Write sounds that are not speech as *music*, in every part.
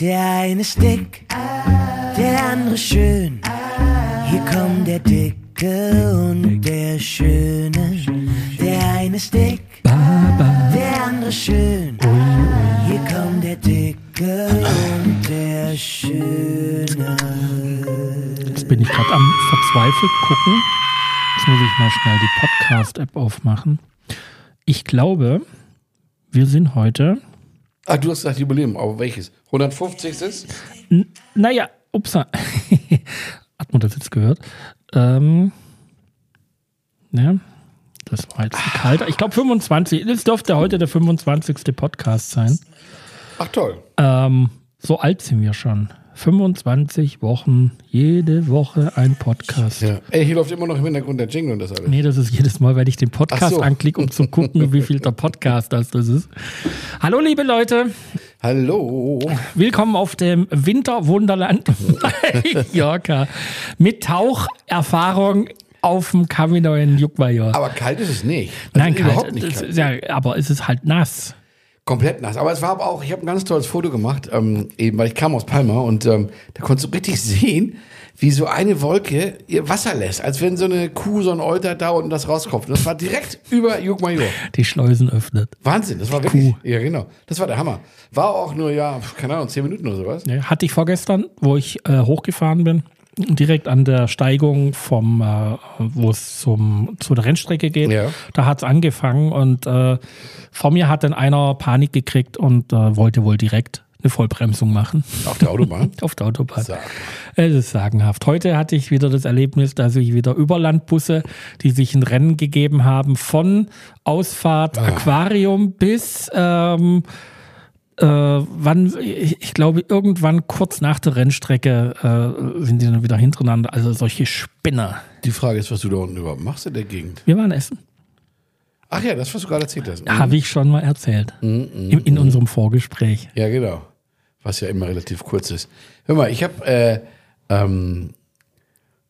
Der eine ist dick, der andere schön. Hier kommt der Dicke und der Schöne. Der eine ist dick, der andere schön. Hier kommt der Dicke und der Schöne. Jetzt bin ich gerade am verzweifelt gucken. Jetzt muss ich mal schnell die Podcast-App aufmachen. Ich glaube, wir sind heute, Ah, du hast gesagt Jubiläum, aber welches? 150 ist? n- naja, ups, *laughs* hat man das jetzt gehört? Ähm, ja, das war jetzt ein kalter. Ich glaube 25, das dürfte heute der 25. Podcast sein. Ach toll. Ähm, so alt sind wir schon. 25 Wochen, jede Woche ein Podcast. Ja. Ey, hier läuft immer noch im Hintergrund der Jingle und das alles. Nee, das ist jedes Mal, wenn ich den Podcast so. anklicke, um zu gucken, wie viel der Podcast das, das ist. Hallo, liebe Leute. Hallo. Willkommen auf dem Winterwunderland *laughs* Mallorca mit Taucherfahrung auf dem Camino in Juckmajor. Aber kalt ist es nicht. Also Nein, überhaupt kalt, nicht kalt. ist ja, aber es ist halt nass. Komplett nass. Aber es war aber auch, ich habe ein ganz tolles Foto gemacht, ähm, eben, weil ich kam aus Palma und ähm, da konntest du richtig *laughs* sehen, wie so eine Wolke ihr Wasser lässt, als wenn so eine Kuh, so ein Euter da unten das rauskommt. Und das war direkt über Jugmajor. Die Schleusen öffnet. Wahnsinn, das war wirklich. Ja, genau. Das war der Hammer. War auch nur, ja, keine Ahnung, zehn Minuten oder sowas. Ja, hatte ich vorgestern, wo ich äh, hochgefahren bin, direkt an der Steigung vom, äh, wo es zum, zu der Rennstrecke geht. Ja. Da hat es angefangen und äh, vor mir hat dann einer Panik gekriegt und äh, wollte wohl direkt eine Vollbremsung machen Auf der Autobahn. *laughs* auf der Autobahn. Sag. Es ist sagenhaft. Heute hatte ich wieder das Erlebnis, dass ich wieder Überlandbusse, die sich ein Rennen gegeben haben, von Ausfahrt Aquarium bis ähm, äh, wann, ich, glaube, irgendwann kurz nach der Rennstrecke äh, sind die dann wieder hintereinander. Also solche Spinner. Die Frage ist, was du da unten überhaupt machst in der Gegend. Wir waren essen. Ach ja, das, was du gerade erzählt hast. Habe ich schon mal erzählt. in, in unserem Vorgespräch. Ja, genau. Was ja immer relativ kurz ist. Hör mal, ich habe äh, ähm,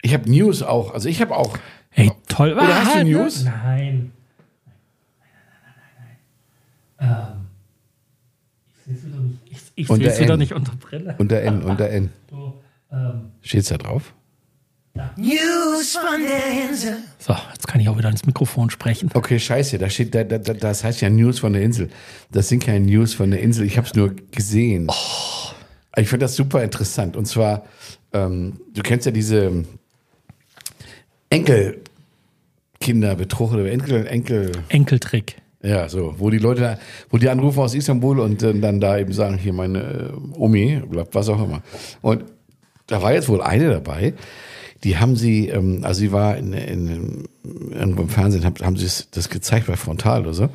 ich habe News auch. Also ich habe auch. Hey, toll. Oder hast du Ah, News? Nein. Nein, nein, nein, nein. Ähm, ich sehe es wieder nicht. Ich, ich Unter sehe es wieder N. nicht unter Brille. Unter N, unter N. *laughs* So, ähm, Steht's da drauf? News von der Insel. so, jetzt kann ich auch wieder ins Mikrofon sprechen. Okay, scheiße, da steht, da, da, da- das heißt ja News von der Insel. Das sind keine News von der Insel, ich habe es nur gesehen. Ich finde das super interessant. Und zwar, ähm, du kennst ja diese Enkelkinderbetrug oder Enkel, Enkel, Enkeltrick. Ja, so, wo die Leute, wo die anrufen aus Istanbul und äh, dann da eben sagen, hier meine äh, Omi, was auch immer. Und da war jetzt wohl eine dabei, die haben sie, ähm, also sie war in, in, irgendwo im Fernsehen, haben, haben sie das gezeigt bei Frontal oder so.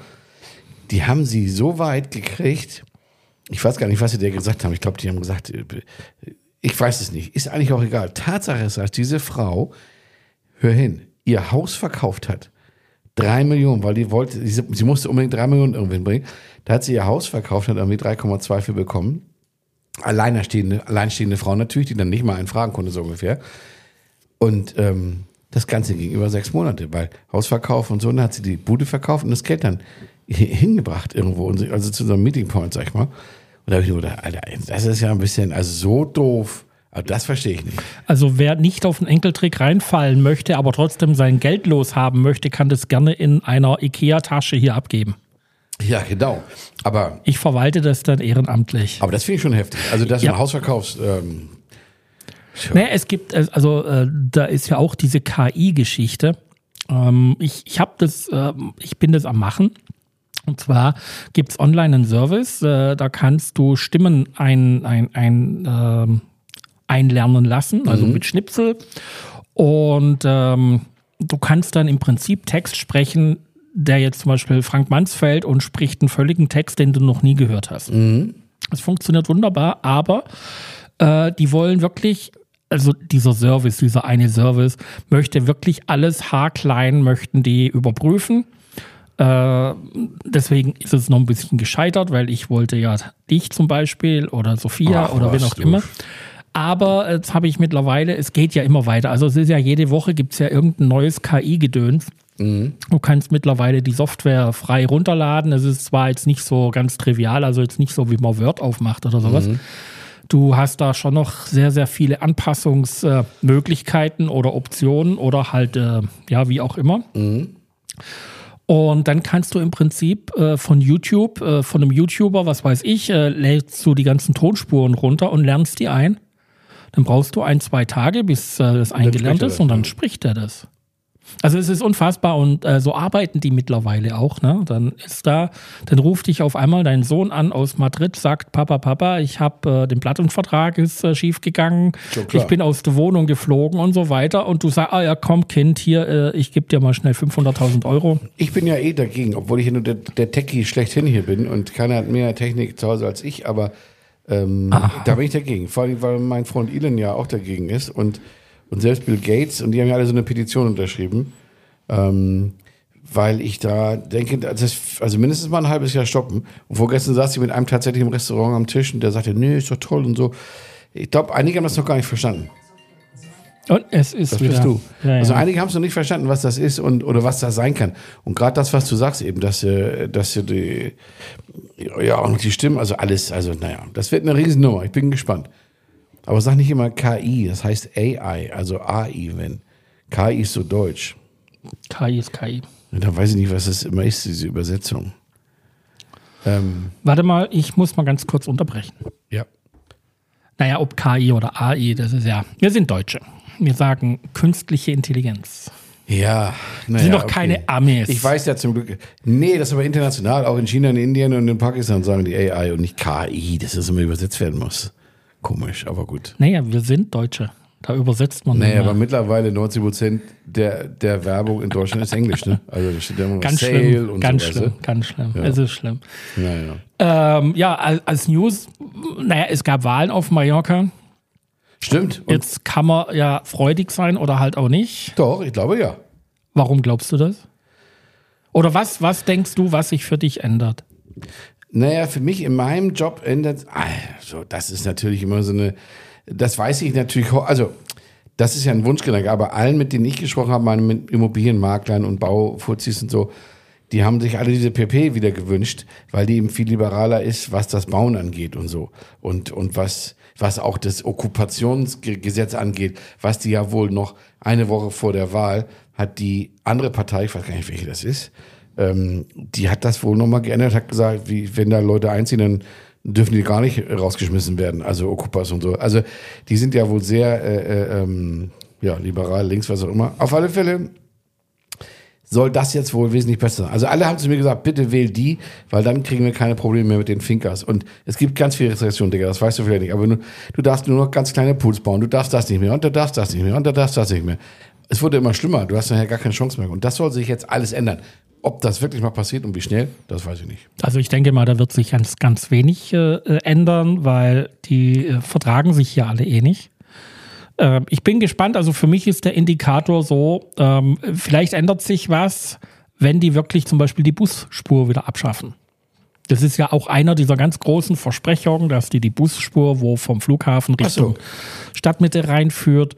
Die haben sie so weit gekriegt, ich weiß gar nicht, was sie dir gesagt haben. Ich glaube, die haben gesagt, äh, ich weiß es nicht, ist eigentlich auch egal. Tatsache ist, dass diese Frau, hör hin, ihr Haus verkauft hat. Drei Millionen, weil die wollte, sie, sie musste unbedingt drei Millionen irgendwann bringen. Da hat sie ihr Haus verkauft, hat irgendwie 3,2 für bekommen. Alleinerstehende, alleinstehende Frau natürlich, die dann nicht mal einen fragen konnte, so ungefähr. Und ähm, das Ganze ging über sechs Monate, weil Hausverkauf und so, und dann hat sie die Bude verkauft und das Geld dann hi- hingebracht irgendwo, und also zu so einem Meeting Point, sag ich mal. Und da habe ich nur gedacht, Alter, das ist ja ein bisschen, also so doof. Das verstehe ich nicht. Also wer nicht auf den Enkeltrick reinfallen möchte, aber trotzdem sein Geld loshaben möchte, kann das gerne in einer Ikea-Tasche hier abgeben. Ja, genau. Aber, Ich verwalte das dann ehrenamtlich. aber das finde ich schon heftig. Also, dass Ja. du ein Haus verkaufst, ähm, Ne, es gibt, äh, also äh, da ist ja auch diese KI-Geschichte. Ähm, ich ich habe das, ähm, ich bin das am Machen. Und zwar gibt's online einen Service, äh, da kannst du Stimmen ein, ein, ein, ähm, einlernen lassen, also mit Schnipsel. Und ähm, du kannst dann im Prinzip Text sprechen, der jetzt zum Beispiel Frank Mansfeld und spricht einen völligen Text, den du noch nie gehört hast. Das funktioniert wunderbar, aber äh, die wollen wirklich, also dieser Service, dieser eine Service, möchte wirklich alles haarklein, möchten die überprüfen. Äh, deswegen ist es noch ein bisschen gescheitert, weil ich wollte ja dich zum Beispiel oder Sophia Ach, oder wen auch immer. Aber jetzt habe ich mittlerweile, es geht ja immer weiter. Also es ist ja jede Woche gibt es ja irgendein neues KI-Gedöns. Du kannst mittlerweile die Software frei runterladen. Es ist zwar jetzt nicht so ganz trivial, also jetzt nicht so, wie man Word aufmacht oder sowas. Du hast da schon noch sehr, sehr viele Anpassungsmöglichkeiten äh, oder Optionen oder halt, äh, ja, wie auch immer. Mhm. Und dann kannst du im Prinzip äh, von YouTube, äh, von einem YouTuber, was weiß ich, äh, lädst du die ganzen Tonspuren runter und lernst die ein. Dann brauchst du ein, zwei Tage, bis äh, das eingelernt ist und dann spricht er das. Also es ist unfassbar und äh, so arbeiten die mittlerweile auch. Ne? Dann ist da, dann ruft dich auf einmal dein Sohn an aus Madrid, sagt Papa, Papa, ich habe äh, den Plattenvertrag ist äh, schiefgegangen, ich bin aus der Wohnung geflogen und so weiter. Und du sagst, ah ja, komm Kind, hier, äh, ich gebe dir mal schnell 500.000 Euro. Ich bin ja eh dagegen, obwohl ich ja nur der, der Techie schlechthin hier bin und keiner hat mehr Technik zu Hause als ich, aber ähm, da bin ich dagegen. Vor allem, weil mein Freund Elon ja auch dagegen ist und und selbst Bill Gates, und die haben ja alle so eine Petition unterschrieben, ähm, weil ich da denke, das, also mindestens mal ein halbes Jahr stoppen. Und vorgestern saß ich mit einem tatsächlich im Restaurant am Tisch und der sagte, nee, ist doch toll und so. Ich glaube, einige haben das noch gar nicht verstanden. Und es ist das bist du. Ja, ja. Also einige haben es noch nicht verstanden, was das ist und oder was das sein kann. Und gerade das, was du sagst eben, dass äh, dass die ja und die Stimmen, also alles, also naja, das wird eine Riesennummer. Ich bin gespannt. Aber sag nicht immer KI, das heißt AI, also AI, wenn. KI ist so deutsch. KI ist KI. Und dann weiß ich nicht, was das immer ist, diese Übersetzung. Ähm, Warte mal, ich muss mal ganz kurz unterbrechen. Ja. Naja, ob KI oder AI, das ist ja. Wir sind Deutsche. Wir sagen künstliche Intelligenz. Ja, naja, sind doch okay. keine Amis. Ich weiß ja zum Glück. Nee, das ist aber international. Auch in China, in Indien und in Pakistan sagen die AI und nicht KI, dass das immer übersetzt werden muss. Komisch, aber gut. Naja, wir sind Deutsche. Da übersetzt man. Naja, aber mittlerweile 90 Prozent der, der Werbung in Deutschland ist Englisch, ne? Also da steht ja immer ganz Sale schlimm, und ganz so. schlimm, ganz schlimm. Ja. Es ist schlimm. Naja. Ähm, ja, als News, naja, es gab Wahlen auf Mallorca. Stimmt. Und Jetzt kann man ja freudig sein oder halt auch nicht. Doch, ich glaube ja. Warum glaubst du das? Oder was, was denkst du, was sich für dich ändert? Naja, für mich in meinem Job ändert, also das ist natürlich immer so eine, das weiß ich natürlich, also das ist ja ein Wunschgedanke, aber allen, mit denen ich gesprochen habe, meine mit Immobilienmaklern und Baufuzis und so, die haben sich alle diese PP wieder gewünscht, weil die eben viel liberaler ist, was das Bauen angeht und so. Und, und was, was auch das Okkupationsgesetz angeht, was die ja wohl noch eine Woche vor der Wahl hat die andere Partei, ich weiß gar nicht, welche das ist, ähm, die hat das wohl nochmal geändert, hat gesagt, wie, wenn da Leute einziehen, dann dürfen die gar nicht rausgeschmissen werden, also Okupas und so. Also die sind ja wohl sehr äh, äh, ähm, ja, liberal, links, was auch immer. Auf alle Fälle soll das jetzt wohl wesentlich besser sein. Also alle haben zu mir gesagt, bitte wähl die, weil dann kriegen wir keine Probleme mehr mit den Finkers. Und es gibt ganz viele Restriktionen, Digga, das weißt du vielleicht nicht. Aber nur, du darfst nur noch ganz kleine Pools bauen, du darfst das nicht mehr und du darfst das nicht mehr und du darfst das nicht mehr. Es wurde immer schlimmer, du hast nachher gar keine Chance mehr. Und das soll sich jetzt alles ändern. Ob das wirklich mal passiert und wie schnell, das weiß ich nicht. Also ich denke mal, da wird sich ganz, ganz wenig äh, ändern, weil die äh, vertragen sich hier alle eh nicht. Ähm, ich bin gespannt, also für mich ist der Indikator so, ähm, vielleicht ändert sich was, wenn die wirklich zum Beispiel die Busspur wieder abschaffen. Das ist ja auch einer dieser ganz großen Versprechungen, dass die die Busspur, wo vom Flughafen Richtung so. Stadtmitte reinführt,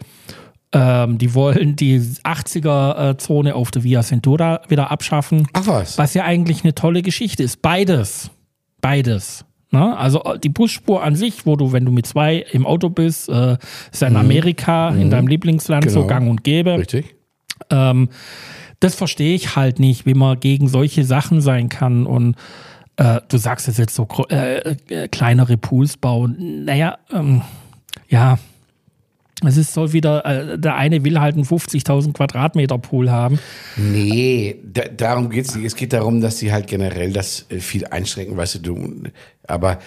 ähm, die wollen die 80er-Zone auf der Via Centura wieder abschaffen. Ach was. Was ja eigentlich eine tolle Geschichte ist. Beides. Beides. Ne? Also die Busspur an sich, wo du, wenn du mit zwei im Auto bist, äh, ist ja in mhm. Amerika, mhm. in deinem Lieblingsland genau. so gang und gäbe. Richtig. Ähm, das verstehe ich halt nicht, wie man gegen solche Sachen sein kann. Und äh, du sagst es jetzt so äh, äh, kleinere Pools bauen. Naja, ähm, ja, es ist soll wieder, äh, der eine will halt einen 50.000 Quadratmeter Pool haben. Nee, da, darum geht's nicht. Es geht darum, dass sie halt generell das äh, viel einschränken, weißt du, du. Aber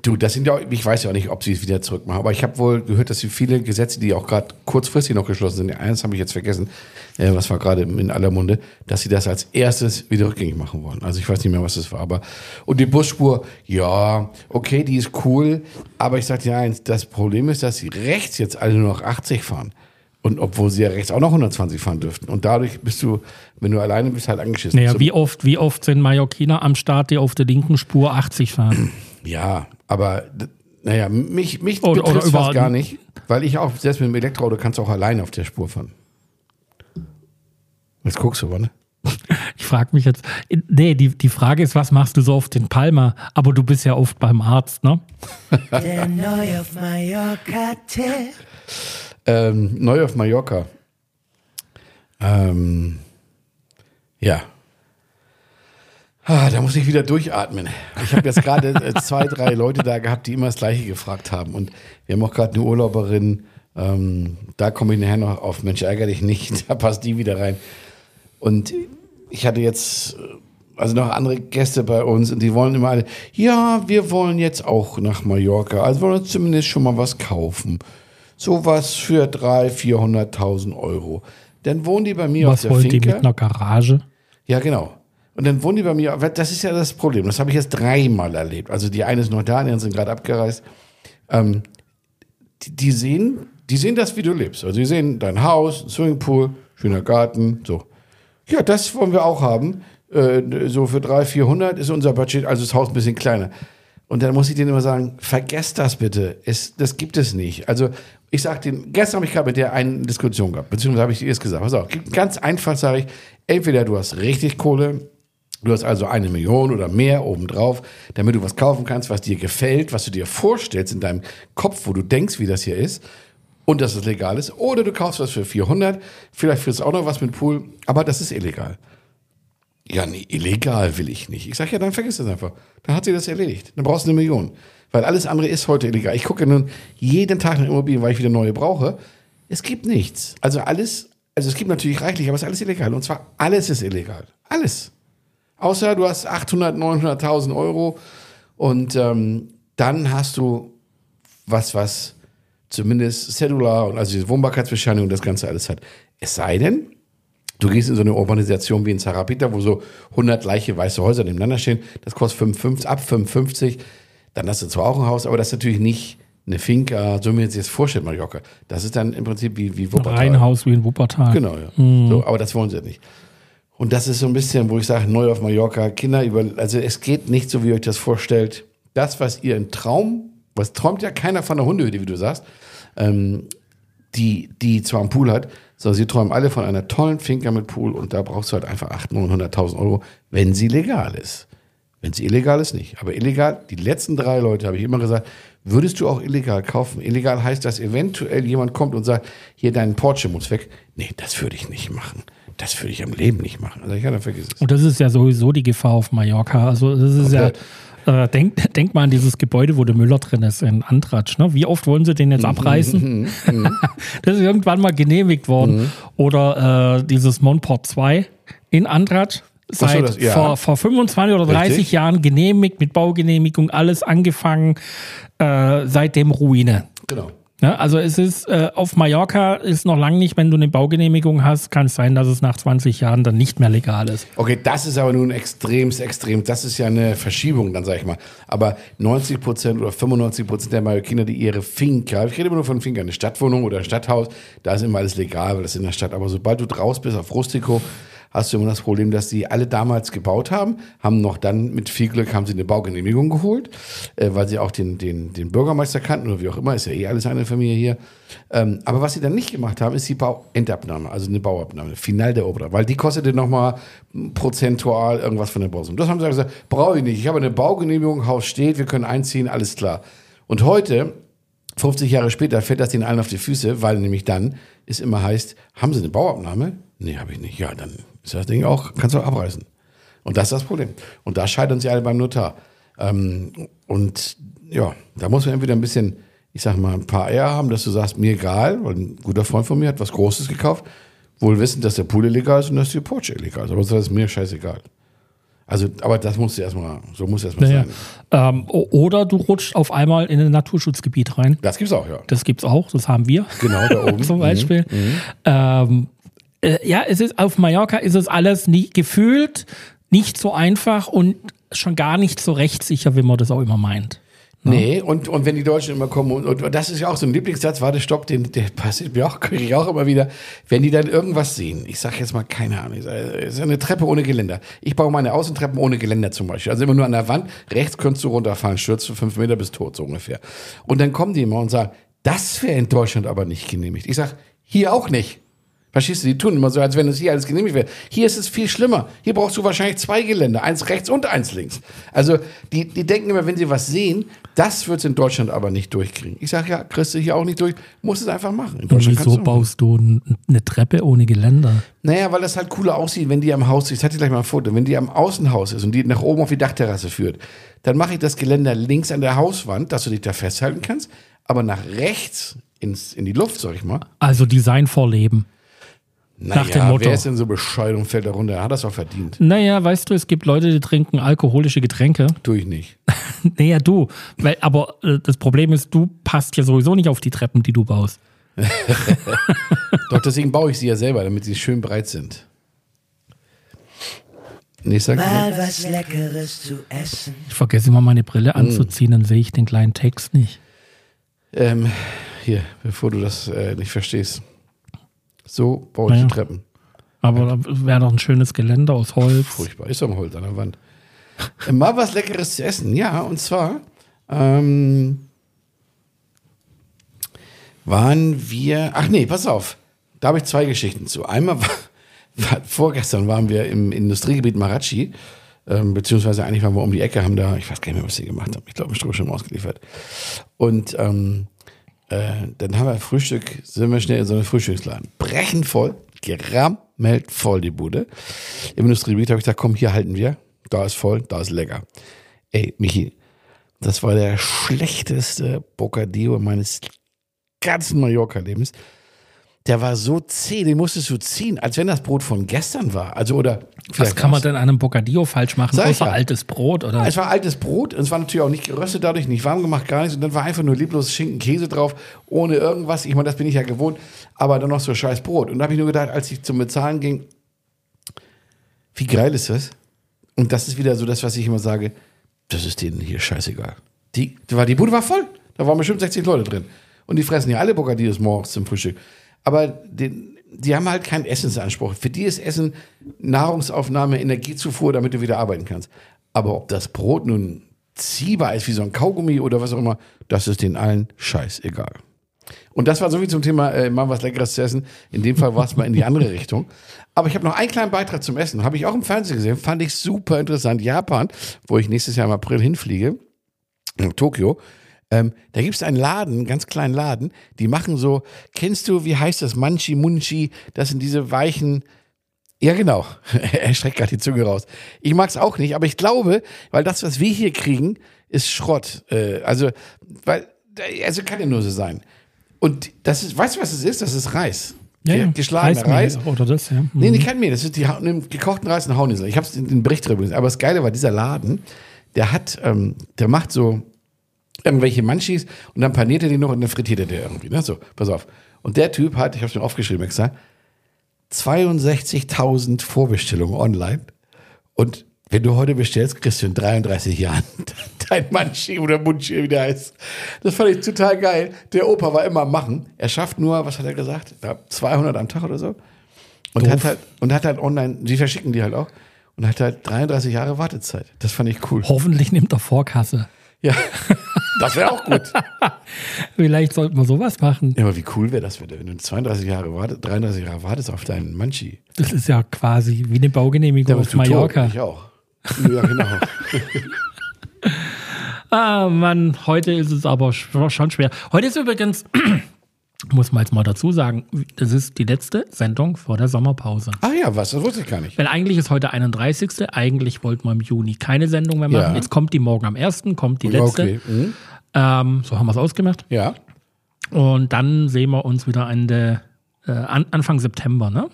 Du, das sind ja, ich weiß ja auch nicht, ob sie es wieder zurückmachen, aber ich habe wohl gehört, dass sie viele Gesetze, die auch gerade kurzfristig noch geschlossen sind, eins habe ich jetzt vergessen, äh, was war gerade in aller Munde, dass sie das als erstes wieder rückgängig machen wollen. Also ich weiß nicht mehr, was das war, aber und die Busspur, ja, okay, die ist cool, aber ich sage dir eins, das Problem ist, dass sie rechts jetzt alle nur noch 80 fahren. Und obwohl sie ja rechts auch noch 120 fahren dürften. Und dadurch bist du, wenn du alleine bist, halt angeschissen. Naja, wie oft, wie oft sind Mallorquiner am Start, die auf der linken Spur 80 fahren? Ja, aber naja, mich, mich oder, betrifft oder fast gar nicht, weil ich auch, selbst mit dem Elektroauto kannst du auch alleine auf der Spur fahren. Jetzt guckst du, ne? *laughs* Ich frage mich jetzt, nee, die, die Frage ist, was machst du so auf den Palma? Aber du bist ja oft beim Arzt, ne? Der neu auf Mallorca-Tipp. Ähm, neu auf Mallorca. Ähm, ja. Ah, da muss ich wieder durchatmen. Ich habe jetzt gerade äh, zwei, drei Leute da gehabt, die immer das Gleiche gefragt haben. Und wir haben auch gerade eine Urlauberin, ähm, da komme ich nachher noch auf. Mensch, ärgere dich nicht, *laughs* da passt die wieder rein. Und ich hatte jetzt äh, also noch andere Gäste bei uns und die wollen immer alle, ja, wir wollen jetzt auch nach Mallorca, also wollen uns zumindest schon mal was kaufen. Sowas für 300.000, 400.000 Euro. Dann wohnen die bei mir Was auf der wollen die Finca. mit einer Garage? Ja, genau. Und dann wohnen die bei mir, das ist ja das Problem, das habe ich jetzt dreimal erlebt. Also die eine ist noch da, die anderen sind gerade abgereist. Ähm, die, die, sehen, die sehen das, wie du lebst. Also die sehen dein Haus, Swimmingpool, schöner Garten, so. Ja, das wollen wir auch haben. Äh, so für 300, 400 ist unser Budget, also das Haus ein bisschen kleiner. Und dann muss ich denen immer sagen, vergesst das bitte. Es, das gibt es nicht. Also ich sage denen, gestern habe ich gerade mit der eine Diskussion gehabt, beziehungsweise habe ich ihr es gesagt. Pass auf, ganz einfach sage ich, entweder du hast richtig Kohle, du hast also eine Million oder mehr obendrauf, damit du was kaufen kannst, was dir gefällt, was du dir vorstellst in deinem Kopf, wo du denkst, wie das hier ist und dass es legal ist. Oder du kaufst was für 400, vielleicht führst du auch noch was mit Pool, aber das ist illegal. Ja, nee, illegal will ich nicht. Ich sage ja, dann vergiss das einfach. Dann hat sie das erledigt. Dann brauchst du eine Million. Weil alles andere ist heute illegal. Ich gucke nun jeden Tag nach Immobilien, weil ich wieder neue brauche. Es gibt nichts. Also alles, also es gibt natürlich reichlich, aber es ist alles illegal. Und zwar alles ist illegal. Alles. Außer du hast 800, 900.000 Euro und ähm, dann hast du was, was zumindest Cellular und also diese Wohnbarkeitsbescheinigung das Ganze alles hat. Es sei denn, du gehst in so eine Urbanisation wie in Zarapita, wo so 100 gleiche weiße Häuser nebeneinander stehen, das kostet 55, ab 55, dann hast du zwar auch ein Haus, aber das ist natürlich nicht eine Finca, so wie man sich das vorstellt, Mallorca. Das ist dann im Prinzip wie, wie Wuppertal. Reihenhaus wie in Wuppertal. Genau, ja. So, aber das wollen sie nicht. Und das ist so ein bisschen, wo ich sage, neu auf Mallorca, Kinder über, also es geht nicht so, wie ihr euch das vorstellt. Das, was ihr im Traum, was träumt ja keiner von der Hundehütte, wie du sagst, ähm, die, die zwar einen Pool hat, sondern sie träumen alle von einer tollen Finca mit Pool und da brauchst du halt einfach 800.000, 900.000 Euro, wenn sie legal ist. Wenn sie illegal ist, nicht. Aber illegal, die letzten drei Leute, habe ich immer gesagt, würdest du auch illegal kaufen? Illegal heißt, dass eventuell jemand kommt und sagt, hier dein Porsche muss weg. Nee, das würde ich nicht machen. Das würde ich am Leben nicht machen. Also ich kann, es. Und das ist ja sowieso die Gefahr auf Mallorca. Also das ist Komplett. ja, äh, denk, denk mal an dieses Gebäude, wo der Müller drin ist, in Antratsch. Ne? Wie oft wollen sie den Mhm, jetzt abreißen? *laughs* das ist irgendwann mal genehmigt worden. Mhm. Oder äh, dieses Monport 2 in Antratsch. Seit das- ja. vor, vor 25 oder 30 Richtig. Jahren genehmigt, mit Baugenehmigung, alles angefangen, äh, seitdem Ruine. Genau. Ja, also es ist äh, auf Mallorca ist noch lange nicht, wenn du eine Baugenehmigung hast, kann es sein, dass es nach 20 Jahren dann nicht mehr legal ist. Okay, das ist aber nun extremst extrem. Das ist ja eine Verschiebung, dann sage ich mal. Aber 90 Prozent oder 95 Prozent der Mallorquiner, die ihre Finca, ich rede immer nur von Finca, eine Stadtwohnung oder ein Stadthaus, da ist immer alles legal, weil das in der Stadt. Aber sobald du draus bist auf Rustico, hast du immer das Problem, dass die alle damals gebaut haben, haben noch dann mit viel Glück haben sie eine Baugenehmigung geholt, äh, weil sie auch den, den, den Bürgermeister kannten oder wie auch immer, ist ja eh alles eine Familie hier. Ähm, aber was sie dann nicht gemacht haben, ist die Bauendabnahme, also eine Bauabnahme, Final der Obra, weil die kostete nochmal prozentual irgendwas von der Bausumme. Das haben sie gesagt, brauche ich nicht. Ich habe eine Baugenehmigung, Haus steht, wir können einziehen, alles klar. Und heute 50 Jahre später fällt das den allen auf die Füße, weil nämlich dann es immer heißt, haben Sie eine Bauabnahme? Nee, habe ich nicht. Ja, dann ist das Ding auch, kannst du auch abreißen. Und das ist das Problem. Und da scheitern sie alle beim Notar. Ähm, und ja, da muss man entweder ein bisschen, ich sag mal, ein paar Eier haben, dass du sagst, mir egal, weil ein guter Freund von mir hat was Großes gekauft, wohl wissend, dass der Pool illegal ist und dass die Porsche illegal ist. Aber das ist mir scheißegal. Also, aber das musst du erstmal, so muss erstmal Naja. sein. Ähm, oder du rutscht auf einmal in ein Naturschutzgebiet rein. Das gibt's auch, ja. Das gibt's auch, das haben wir. Genau, da *laughs* oben. zum Mhm. Beispiel. Ähm, äh, ja, es ist auf Mallorca ist es alles nie, gefühlt nicht so einfach und schon gar nicht so rechtssicher, wie man das auch immer meint. Nee, und, und wenn die Deutschen immer kommen, und, und das ist ja auch so ein Lieblingssatz, warte, stopp, den, der passiert mir auch, kriege ich auch immer wieder, wenn die dann irgendwas sehen, ich sage jetzt mal, keine Ahnung, es ist eine Treppe ohne Geländer. Ich baue meine Außentreppen ohne Geländer zum Beispiel, also immer nur an der Wand, rechts könntest du runterfallen, stürzt du fünf Meter bis tot, so ungefähr. Und dann kommen die immer und sagen, das wäre in Deutschland aber nicht genehmigt. Ich sage, hier auch nicht. Verstehst du, die tun immer so, als wenn es hier alles genehmigt wäre. Hier ist es viel schlimmer. Hier brauchst du wahrscheinlich zwei Geländer, eins rechts und eins links. Also die, die denken immer, wenn sie was sehen, das wird es in Deutschland aber nicht durchkriegen. Ich sage ja, kriegst du hier auch nicht durch, musst es einfach machen. In Und Deutschland wieso baust du eine Treppe ohne Geländer? Naja, weil das halt cooler aussieht, wenn die am Haus, ich zeig dir gleich mal ein Foto, wenn die am Außenhaus ist und die nach oben auf die Dachterrasse führt, dann mache ich das Geländer links an der Hauswand, dass du dich da festhalten kannst, aber nach rechts ins, in die Luft, sag ich mal. Also Design vorleben. Naja, Nach dem Motto. wer ist denn so bescheuert und fällt da runter? Er hat das auch verdient. Naja, weißt du, es gibt Leute, die trinken alkoholische Getränke. *laughs* Tue ich nicht. *laughs* Naja, du. Weil, aber äh, das Problem ist, du passt ja sowieso nicht auf die Treppen, die du baust. *laughs* Doch deswegen baue ich sie ja selber, damit sie schön breit sind. Nächster Mal was Leckeres zu essen. Ich vergesse immer meine Brille anzuziehen, dann sehe ich den kleinen Text nicht. ähm, Hier, bevor du das äh, nicht verstehst. So baue ich Ja. die Treppen. Aber da wäre doch ein schönes Geländer aus Holz. Furchtbar, ist doch ein Holz an der Wand. Äh, Mal was Leckeres zu essen, ja, und zwar ähm, waren wir, ach nee, pass auf, da habe ich zwei Geschichten zu. Einmal war, war, vorgestern waren wir im Industriegebiet Marachi, ähm, beziehungsweise eigentlich waren wir um die Ecke, haben da, ich weiß gar nicht mehr, was sie gemacht haben, ich glaube, Strohschirm ausgeliefert. Und ähm, äh, dann haben wir Frühstück, sind wir schnell in so einen Frühstücksladen. Brechend voll, gerammelt voll die Bude. Im Industriegebiet habe ich gesagt, komm, hier halten wir. Da ist voll, da ist lecker. Ey, Michi, das war der schlechteste Bocadillo meines ganzen Mallorca-Lebens. Der war so zäh, den musstest du ziehen, als wenn das Brot von gestern war. Also, oder Was kann man denn an einem Bocadillo falsch machen, Sag außer ja. altes Brot? Oder? es war altes Brot und es war natürlich auch nicht geröstet dadurch, nicht warm gemacht, gar nichts. Und dann war einfach nur lieblos Schinken, Käse drauf, ohne irgendwas. Ich meine, das bin ich ja gewohnt, aber dann noch so scheiß Brot. Und da habe ich nur gedacht, als ich zum Bezahlen ging, wie geil ist das? Und das ist wieder so das, was ich immer sage, das ist denen hier scheißegal. Die, die, war, die Bude war voll. Da waren bestimmt 60 Leute drin. Und die fressen ja alle Bocadillos morgens zum Frühstück. Aber den, die haben halt keinen Essensanspruch. Für die ist Essen Nahrungsaufnahme, Energiezufuhr, damit du wieder arbeiten kannst. Aber ob das Brot nun ziehbar ist wie so ein Kaugummi oder was auch immer, das ist den allen scheißegal. Und das war so viel zum Thema, äh, mal was Leckeres zu essen. In dem Fall war es mal in die andere *laughs* Richtung. Aber ich habe noch einen kleinen Beitrag zum Essen. Habe ich auch im Fernsehen gesehen. Fand ich super interessant. Japan, wo ich nächstes Jahr im April hinfliege, in Tokio. Ähm, da gibt es einen Laden, einen ganz kleinen Laden, die machen so, kennst du, wie heißt das, Manchi, Munchi, das sind diese weichen, ja genau, *laughs* er streckt gerade die Zunge raus. Ich mag es auch nicht, aber ich glaube, weil das, was wir hier kriegen, ist Schrott. Äh, also, weil, also kann ja nur so sein. Und das ist, weißt du, was es ist? Das ist Reis. Ge- Geschlagener Reismehl Reis. Oder das, ja. Nee, Mhm. nicht kein Mehl, das ist die nimm gekochten Reis und Hauninsel. Ich habe es in den Bericht drüber gesehen. Aber das Geile war, dieser Laden, der hat, ähm, der macht so irgendwelche Munchies und dann paniert er die noch und dann frittiert er die irgendwie. Ne? So, pass auf. Und der Typ hat, ich habe es mir aufgeschrieben extra, 62.000 Vorbestellungen online. Und wenn du heute bestellst, kriegst du in 33 Jahren *laughs* dein Manchi oder Munchi, wie der heißt. Das fand ich total geil. Der Opa war immer am Machen. Er schafft nur, was hat er gesagt? Ja, 200 am Tag oder so. Und Doof. hat halt, und hat halt online, die verschicken die halt auch. Und hat halt 33 Jahre Wartezeit. Das fand ich cool. Hoffentlich nimmt er Vorkasse. Ja, das wäre auch gut. *laughs* Vielleicht sollten wir sowas machen. Ja, aber wie cool wäre das, wenn du wenn du 32 Jahre wartest, 33 Jahre wartest auf deinen Manchi. Das ist ja quasi wie eine Baugenehmigung auf du tot. Mallorca. Ich auch. Ja, genau. *laughs* Ah, Mann, heute ist es aber sch- schon schwer. Heute ist übrigens, muss man jetzt mal dazu sagen, das ist die letzte Sendung vor der Sommerpause. Ach ja, was? Das wusste ich gar nicht. Weil eigentlich ist heute 31. Eigentlich wollten wir im Juni keine Sendung mehr machen. Ja. Jetzt kommt die morgen am 1., kommt die letzte. Okay. Mhm. Ähm, so haben wir es ausgemacht. Ja. Und dann sehen wir uns wieder Ende, äh, an, Anfang September, ne?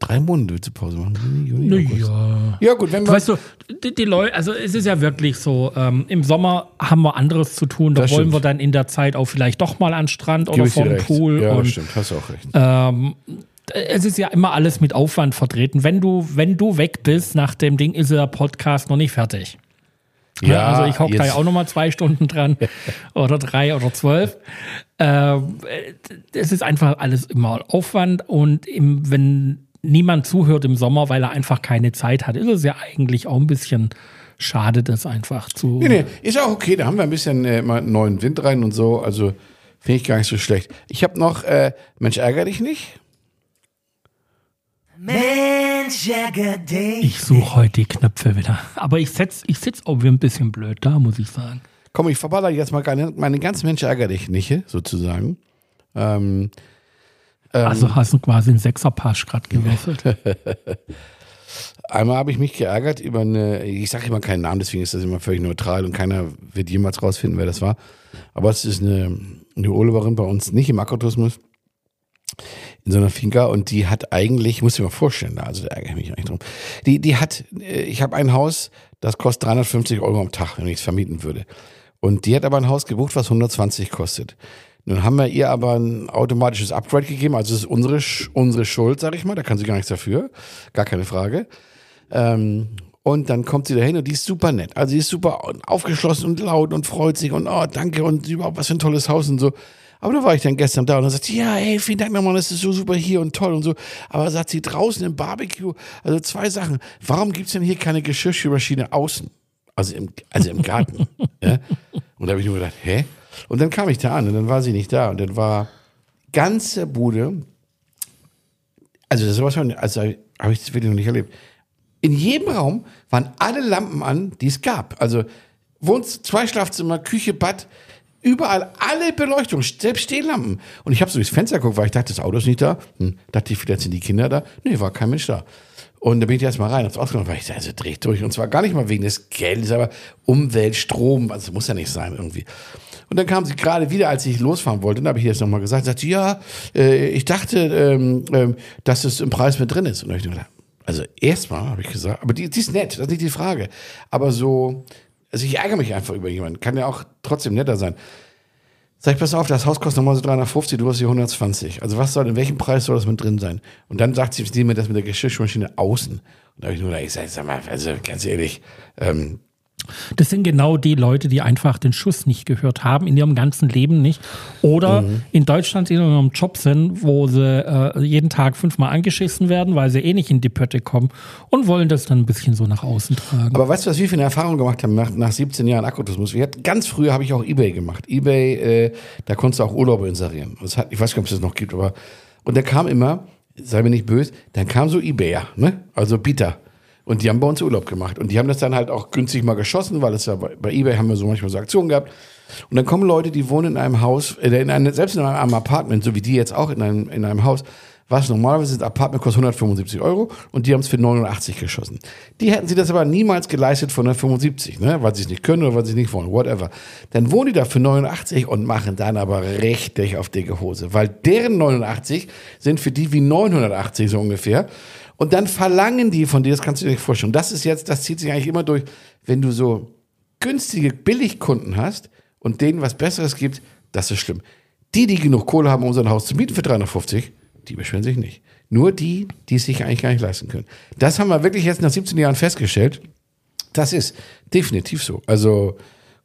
Drei Monate willst du Pause machen. Juni, Juni, August. Ja. Ja, gut, wenn wir. Weißt du, die, die Leute, also es ist ja wirklich so, ähm, im Sommer haben wir anderes zu tun, da Das wollen stimmt. wir dann in der Zeit auch vielleicht doch mal an den Strand Gebe oder vor dem. Pool. Ja, und stimmt. Hast du auch recht. ähm, es ist ja immer alles mit Aufwand vertreten. Wenn du, wenn du weg bist nach dem Ding, ist der Podcast noch nicht fertig. Ja, also ich hocke da ja auch noch mal zwei Stunden dran *laughs* oder drei oder zwölf. Ähm, äh, es ist einfach alles immer Aufwand und im, wenn niemand zuhört im Sommer, weil er einfach keine Zeit hat, ist es ja eigentlich auch ein bisschen schade, das einfach zu. Nee, nee, ist auch okay. Da haben wir ein bisschen äh, mal einen neuen Wind rein und so. Also finde ich gar nicht so schlecht. Ich habe noch, äh, Mensch, ärger dich nicht. Mensch, ärger dich. Ich suche heute die Knöpfe wieder. Aber ich, setz, ich sitze auch wie ein bisschen blöd da, muss ich sagen. Komm, ich verballer jetzt mal meine, meine ganz Mensch ärger dich nicht, sozusagen. Ähm, also hast du quasi einen Sechserpasch gerade *laughs* gewürfelt. Einmal habe ich mich geärgert über eine, ich sage immer keinen Namen, deswegen ist das immer völlig neutral und keiner wird jemals rausfinden, wer das war. Aber es ist eine, eine Urlauberin bei uns, nicht im Akkutourismus, in so einer Finca und die hat eigentlich, muss ich mir vorstellen, also da ärgere ich mich eigentlich drum. Die, die hat, äh, ich habe ein Haus, das kostet 350 Euro am Tag, wenn ich es vermieten würde. Und die hat aber ein Haus gebucht, was 120 kostet. Nun haben wir ihr aber ein automatisches Upgrade gegeben, also es ist unsere, unsere Schuld, sag ich mal, da kann sie gar nichts dafür, gar keine Frage. Ähm, und dann kommt sie dahin und die ist super nett. Also sie ist super aufgeschlossen und laut und freut sich und oh, danke und überhaupt was für ein tolles Haus und so. Aber da war ich dann gestern da und dann sagt sie, ja, ey, vielen Dank nochmal, das ist so super hier und toll und so. Aber sagt sie draußen im Barbecue, also zwei Sachen. Warum gibt's denn hier keine Geschirrspülmaschine außen? Also im, also im Garten. *laughs* ja? Und da habe ich nur gedacht, hä? Und dann kam ich da an und dann war sie nicht da und dann war ganze Bude, also schon, also habe ich wirklich noch nicht erlebt. In jedem Raum waren alle Lampen an, die es gab. Also wohnt zwei Schlafzimmer, Küche, Bad, überall alle Beleuchtung, selbst Stehlampen. Und ich habe so durchs Fenster geguckt, weil ich dachte, das Auto ist nicht da. Hm, dachte ich, vielleicht sind die Kinder da. Nee, war kein Mensch da. Und da bin ich erst mal rein, hab's ausgemacht, weil ich also dreht durch. Und zwar gar nicht mal wegen des Geldes, aber Umwelt, Strom, also muss ja nicht sein irgendwie. Und dann kam sie gerade wieder, als ich losfahren wollte, dann habe ich jetzt nochmal gesagt, sagte, ja, äh, ich dachte, ähm, ähm, dass es im Preis mit drin ist. Und dann habe ich gedacht, also erstmal habe ich gesagt, aber die, die ist nett, das ist nicht die Frage. Aber so, also ich ärgere mich einfach über jemanden, kann ja auch trotzdem netter sein. Sag ich, pass auf, das Haus kostet nochmal so 350, du hast hier 120. Also was soll, in welchem Preis soll das mit drin sein? Und dann sagt sie mir das mit der Geschirrspülmaschine außen. Und da habe ich nur gedacht, ich sag, sag mal, also ganz ehrlich, ähm, Das sind genau die Leute, die einfach den Schuss nicht gehört haben, in ihrem ganzen Leben nicht. Oder Mhm. in Deutschland in einem Job sind, wo sie äh, jeden Tag fünfmal angeschissen werden, weil sie eh nicht in die Pötte kommen und wollen das dann ein bisschen so nach außen tragen. Aber weißt du, was wir für eine Erfahrung gemacht haben nach, nach 17 Jahren Akkutourismus? Wir hatten, ganz früher habe ich auch Ebay gemacht. Ebay, äh, da konntest du auch Urlaube inserieren. Hat, ich weiß nicht, ob es das noch gibt, aber und da kam immer, sei mir nicht böse, dann kam so Ebayer, ne? Also Bieter. Und die haben bei uns Urlaub gemacht. Und die haben das dann halt auch günstig mal geschossen, weil es ja bei, bei Ebay haben wir so manchmal so Aktionen gehabt. Und dann kommen Leute, die wohnen in einem Haus, äh, in einem, selbst in einem Apartment, so wie die jetzt auch in einem, in einem Haus, was normalerweise das Apartment kostet 175 Euro und die haben es für 89 geschossen. Die hätten sie das aber niemals geleistet von 175, ne? weil sie es nicht können oder weil sie es nicht wollen, whatever. Dann wohnen die da für 89 und machen dann aber richtig auf dicke Hose, weil deren 89 sind für die wie 980 so ungefähr. Und dann verlangen die von dir, das kannst du dir nicht vorstellen. Das ist jetzt, das zieht sich eigentlich immer durch, wenn du so günstige Billigkunden hast und denen was Besseres gibt, das ist schlimm. Die, die genug Kohle haben, um so ein Haus zu mieten für 350, die beschweren sich nicht. Nur die, die es sich eigentlich gar nicht leisten können. Das haben wir wirklich jetzt nach 17 Jahren festgestellt. Das ist definitiv so. Also,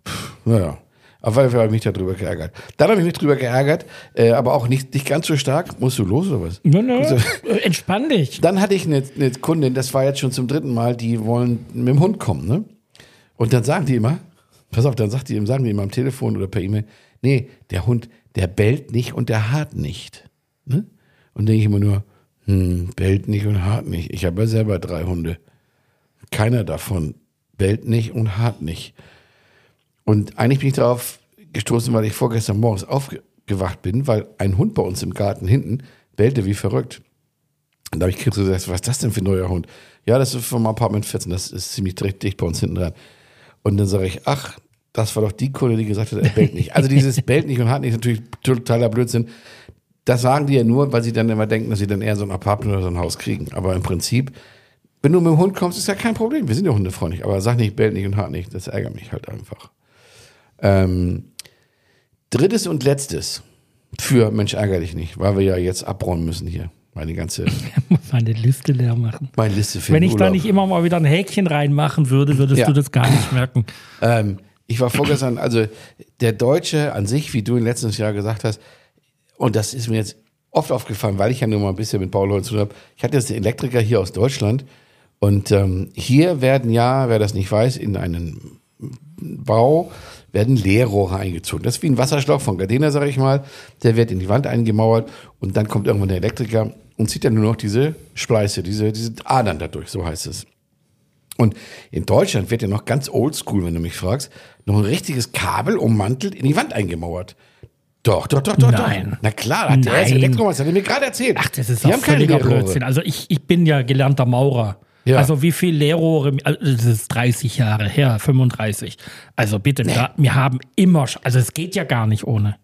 pff, naja. Auf jeden Fall habe ich mich darüber geärgert. Dann habe ich mich darüber geärgert, äh, aber auch nicht, nicht ganz so stark. Musst du los oder was? Nö, nö, Also- äh, entspann dich. *laughs* Dann hatte ich eine, eine Kundin, das war jetzt schon zum dritten Mal, die wollen mit dem Hund kommen, ne? Und dann sagen die immer, pass auf, dann sagt die, sagen die immer am Telefon oder per E-Mail, nee, der Hund, der bellt nicht und der hart nicht. Ne? Und denke ich immer nur, hm, bellt nicht und hart nicht. Ich habe ja selber drei Hunde. Keiner davon bellt nicht und hart nicht. Und eigentlich bin ich darauf gestoßen, weil ich vorgestern morgens aufgewacht bin, weil ein Hund bei uns im Garten hinten bellte wie verrückt. Und da habe ich kurz gesagt, was ist das denn für ein neuer Hund? Ja, das ist vom Apartment 14, das ist ziemlich direkt dicht bei uns hinten dran. Und dann sage ich, ach, das war doch die Kunde, die gesagt hat, er bellt nicht. Also dieses *laughs* bellt nicht und hat nicht, ist natürlich totaler Blödsinn. Das sagen die ja nur, weil sie dann immer denken, dass sie dann eher so ein Apartment oder so ein Haus kriegen. Aber im Prinzip, wenn du mit dem Hund kommst, ist ja kein Problem. Wir sind ja hundefreundlich. Aber sag nicht, bellt nicht und hart nicht. Das ärgert mich halt einfach. Ähm, drittes und letztes für Mensch ärger dich nicht, weil wir ja jetzt abräumen müssen hier. Meine ganze, *laughs* meine Liste leer machen. meine Liste für Wenn ich da Urlaub. nicht immer mal wieder ein Häkchen reinmachen würde, würdest Ja. du das gar nicht merken. *laughs* Ähm, ich war vorgestern, also der Deutsche an sich, wie du in letztes Jahr gesagt hast, und das ist mir jetzt oft aufgefallen, weil ich ja nur mal ein bisschen mit Paul Holz zu tun habe. Ich hatte jetzt den Elektriker hier aus Deutschland und ähm, hier werden ja, wer das nicht weiß, in einen Bau werden Leerrohre eingezogen. Das ist wie ein Wasserschlauch von Gardena, sage ich mal. Der wird in die Wand eingemauert und dann kommt irgendwann der Elektriker und zieht dann nur noch diese Spleiße, diese, diese Adern dadurch, so heißt es. Und in Deutschland wird ja noch ganz oldschool, wenn du mich fragst, noch ein richtiges Kabel ummantelt in die Wand eingemauert. Doch, doch, doch, doch, Nein. doch. Na klar, hat der. Elektromeister, hat er mir gerade erzählt. Ach, das ist Die auch haben keine völliger Leerrohre. Blödsinn. Also ich, ich bin ja gelernter Maurer. Ja. Also wie viel Leerrohre, also das ist 30 Jahre her, 35. Also bitte, da, wir haben immer, also es geht ja gar nicht ohne.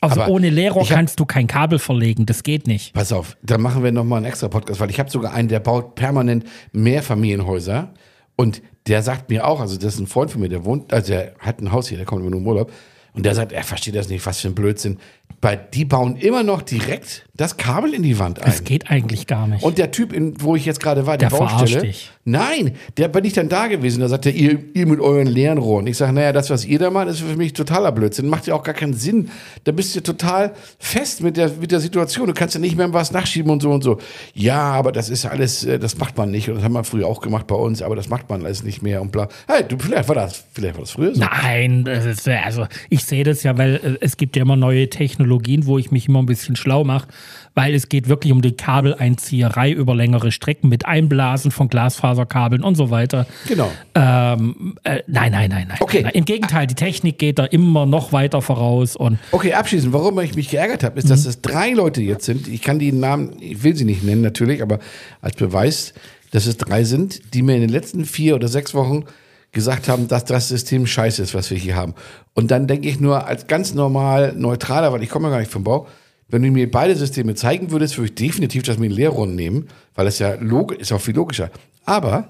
Also Aber ohne Leerrohr kannst du kein Kabel verlegen, das geht nicht. Pass auf, dann machen wir nochmal einen extra Podcast, weil ich habe sogar einen, der baut permanent Mehrfamilienhäuser. Und der sagt mir auch, also das ist ein Freund von mir, der wohnt, also der hat ein Haus hier, der kommt immer nur im Urlaub. Und der sagt, er versteht das nicht, was für ein Blödsinn. Weil die bauen immer noch direkt das Kabel in die Wand ein. Das geht eigentlich gar nicht. Und der Typ, in, wo ich jetzt gerade war, der, Der Baustelle. dich. Nein, der bin ich dann da gewesen. Da sagt er, ihr, ihr mit euren leeren Rohren. Ich sage, naja, das, was ihr da macht, ist für mich totaler Blödsinn. Macht ja auch gar keinen Sinn. Da bist du total fest mit der, mit der Situation. Du kannst ja nicht mehr was nachschieben und so und so. Ja, aber das ist alles, äh, das macht man nicht. Und das haben wir früher auch gemacht bei uns, aber das macht man alles nicht mehr und bla. Hey, du, vielleicht war das, vielleicht war das früher so. Nein, das ist, äh, also ich sehe das ja, weil äh, es gibt ja immer neue Technologien, wo ich mich immer ein bisschen schlau mache, weil es geht wirklich um die Kabeleinzieherei über längere Strecken mit Einblasen von Glasfaserkabeln und so weiter. Genau. Ähm, äh, nein, nein, nein, nein. Okay. Nein. Im Gegenteil, die Technik geht da immer noch weiter voraus und Okay, abschließend, warum ich mich geärgert habe, ist, dass es drei Leute jetzt sind. Ich kann die Namen, ich will sie nicht nennen natürlich, aber als Beweis, dass es drei sind, die mir in den letzten vier oder sechs Wochen gesagt haben, dass das System scheiße ist, was wir hier haben. Und dann denke ich nur als ganz normal neutraler, weil ich komme ja gar nicht vom Bau, wenn du mir beide Systeme zeigen würdest, würde ich definitiv das mit den Leerrohren nehmen, weil es ja log ist auch viel logischer. Aber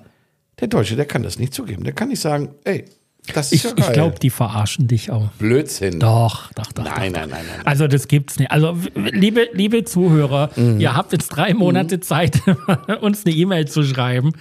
der Deutsche, der kann das nicht zugeben. Der kann nicht sagen, ey, das ist ich, ja geil. ich glaube, die verarschen dich auch. Blödsinn. Doch, doch, doch. Nein, doch, nein, nein, nein. Also das gibt's nicht. Also liebe, liebe Zuhörer, Mhm. ihr habt jetzt drei Monate Zeit, *laughs* uns eine E-Mail zu schreiben.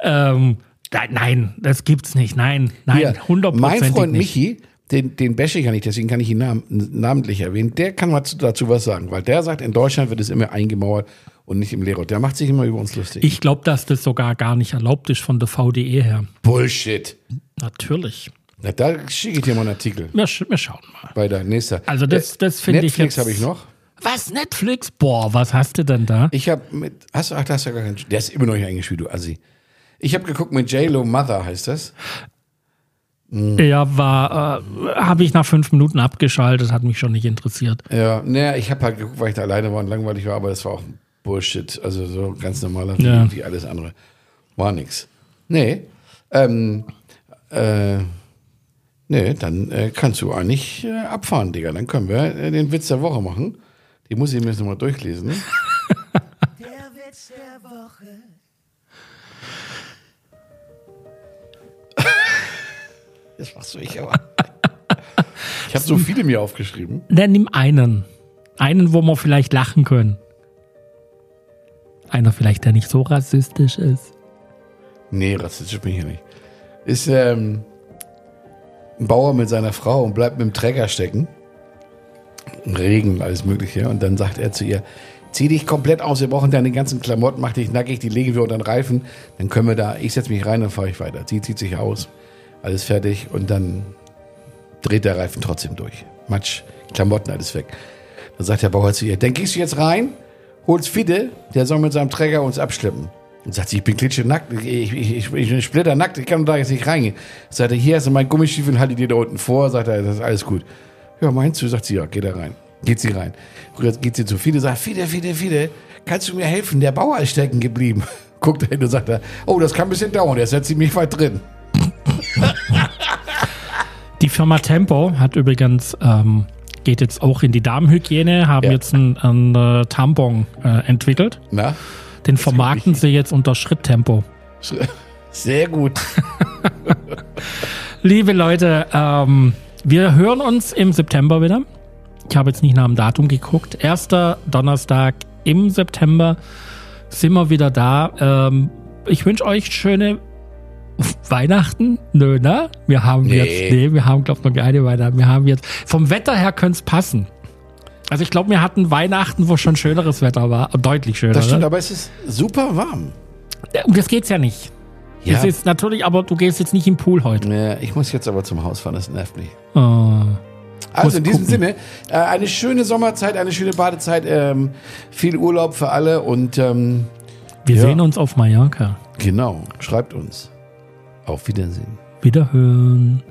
Ähm, nein, nein, das gibt's nicht. Nein, nein, Hier, hundertprozentig Mein Freund nicht. Michi, den, den bashe ich ja nicht, deswegen kann ich ihn nam namentlich erwähnen, der kann mal zu- dazu was sagen, weil der sagt, in Deutschland wird es immer eingemauert und nicht im Leerrohr. Der macht sich immer über uns lustig. Ich glaube, dass das sogar gar nicht erlaubt ist von der VDE her. Bullshit. Natürlich. Na, da schicke ich dir mal einen Artikel Wir, sch wir schauen mal. bei der nächsten. Also das, das finde ich Netflix habe ich noch. Was, Netflix? Boah, was hast du denn da? Ich habe mit, hast du, ach, da hast du gar keinen, der ist immer noch nicht eingespielt, du Assi. Ich habe geguckt mit J-Lo Mother, heißt das. Ja, war, äh, habe ich nach fünf Minuten abgeschaltet, hat mich schon nicht interessiert. Ja, naja, ich habe halt geguckt, weil ich da alleine war und langweilig war, aber das war auch Bullshit. Also so ganz normaler Ja. wie, wie alles andere. War nix. Nee. Ähm, äh, nee, dann äh, kannst du eigentlich äh, abfahren, Digga. Dann können wir äh, den Witz der Woche machen. Die muss ich mir jetzt nochmal durchlesen. *laughs* Der Witz der Woche. *laughs* Das machst du ich aber. Ich habe so viele mir aufgeschrieben. Dann nimm einen. Einen, wo wir vielleicht lachen können. Einer vielleicht, der nicht so rassistisch ist. Nee, rassistisch bin ich ja nicht. Ist ähm, ein Bauer mit seiner Frau und bleibt mit dem Träger stecken. Im Regen, alles Mögliche. Und dann sagt er zu ihr: Zieh dich komplett aus, wir brauchen deine ganzen Klamotten, mach dich nackig, die legen wir unter den Reifen. Dann können wir da, ich setze mich rein, dann fahre ich weiter. Sie zieht sich aus, alles fertig und dann dreht der Reifen trotzdem durch. Matsch, Klamotten, alles weg. Dann sagt der Bauer zu ihr: Dann gehst du jetzt rein, holst Fide, der soll mit seinem Träger uns abschleppen. Und sagt sie, ich bin klitschenackt, ich, ich, ich, ich bin splitternackt, ich kann da jetzt nicht reingehen. Sagt er, hier hast du meinen Gummistiefel, halte dir da unten vor. Sagt er, das ist alles gut. Ja, meinst du? Sagt sie, ja, geh da rein. Geht sie rein. Geht sie zu Fide, sagt, Fide, Fide, Fide, kannst du mir helfen? Der Bauer ist stecken geblieben. *laughs* Guckt er hin und sagt oh, das kann ein bisschen dauern, der ist jetzt ziemlich weit drin. *laughs* Die Firma Tempo hat übrigens, ähm, geht jetzt auch in die Damenhygiene, haben Ja. jetzt einen, einen äh, Tampon äh, entwickelt. Na? Den vermarkten sie jetzt unter Schritttempo. *laughs* Sehr gut. Liebe Leute, ähm, wir hören uns im September wieder. Ich habe jetzt nicht nach dem Datum geguckt. Erster Donnerstag im September sind wir wieder da. Ähm, ich wünsche euch schöne *laughs* Weihnachten. Nö, ne? Wir haben Nee. jetzt, nee, wir haben, glaube ich, noch keine Weihnachten. Wir haben jetzt, vom Wetter her könnte es passen. Also ich glaube, wir hatten Weihnachten, wo schon schöneres Wetter war. Deutlich schöner. Das stimmt, ne? aber es ist super warm. Um das geht's ja nicht. Ja. Es ist natürlich, aber du gehst jetzt nicht im Pool heute. Ja, ich muss jetzt aber zum Haus fahren, das nervt mich. Oh. Also in diesem gucken. Sinne, äh, eine schöne Sommerzeit, eine schöne Badezeit, ähm, viel Urlaub für alle und ähm, Wir Ja. sehen uns auf Mallorca. genau, schreibt uns. Auf Wiedersehen. Wiederhören.